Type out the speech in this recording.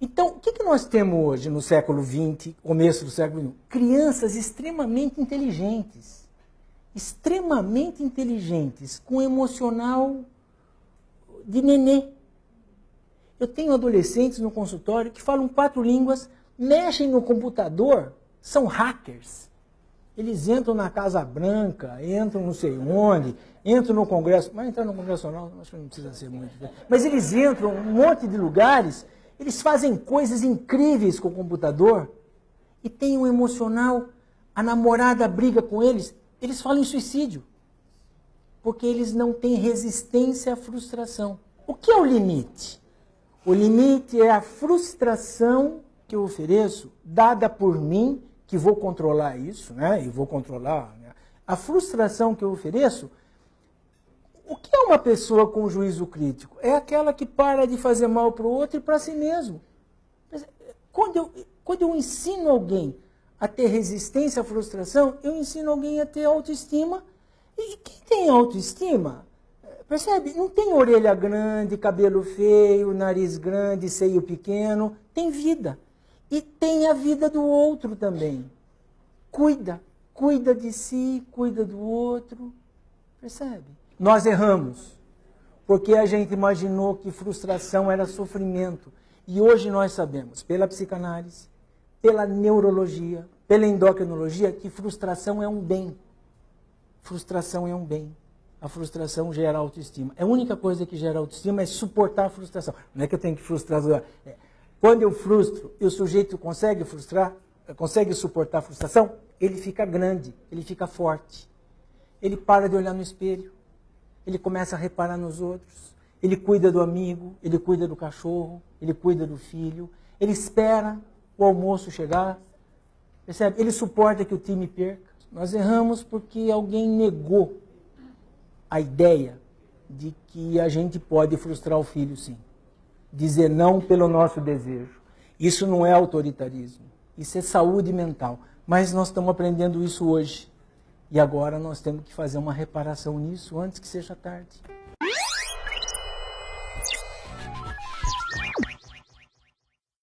Então, o que, que nós temos hoje no século XX, começo do século XXI? Crianças extremamente inteligentes. Extremamente inteligentes, com emocional de nenê. Eu tenho adolescentes no consultório que falam quatro línguas, mexem no computador, são hackers. Eles entram na Casa Branca, entram não sei onde, entram no Congresso, mas entrar no Congresso não, acho que não precisa ser muito. Mas eles entram um monte de lugares eles fazem coisas incríveis com o computador e tem um emocional. A namorada briga com eles, eles falam em suicídio. Porque eles não têm resistência à frustração. O que é o limite? O limite é a frustração que eu ofereço, dada por mim, que vou controlar isso, né? E vou controlar. Né? A frustração que eu ofereço o que é uma pessoa com juízo crítico? É aquela que para de fazer mal para o outro e para si mesmo. Quando eu, quando eu ensino alguém a ter resistência à frustração, eu ensino alguém a ter autoestima. E quem tem autoestima, percebe? Não tem orelha grande, cabelo feio, nariz grande, seio pequeno. Tem vida. E tem a vida do outro também. Cuida. Cuida de si, cuida do outro. Percebe? Nós erramos, porque a gente imaginou que frustração era sofrimento. E hoje nós sabemos, pela psicanálise, pela neurologia, pela endocrinologia, que frustração é um bem. Frustração é um bem. A frustração gera autoestima. A única coisa que gera autoestima é suportar a frustração. Não é que eu tenho que frustrar. É. Quando eu frustro e o sujeito consegue frustrar, consegue suportar a frustração, ele fica grande, ele fica forte. Ele para de olhar no espelho ele começa a reparar nos outros. Ele cuida do amigo, ele cuida do cachorro, ele cuida do filho, ele espera o almoço chegar. Percebe? Ele suporta que o time perca. Nós erramos porque alguém negou a ideia de que a gente pode frustrar o filho, sim. Dizer não pelo nosso desejo. Isso não é autoritarismo. Isso é saúde mental. Mas nós estamos aprendendo isso hoje. E agora nós temos que fazer uma reparação nisso antes que seja tarde.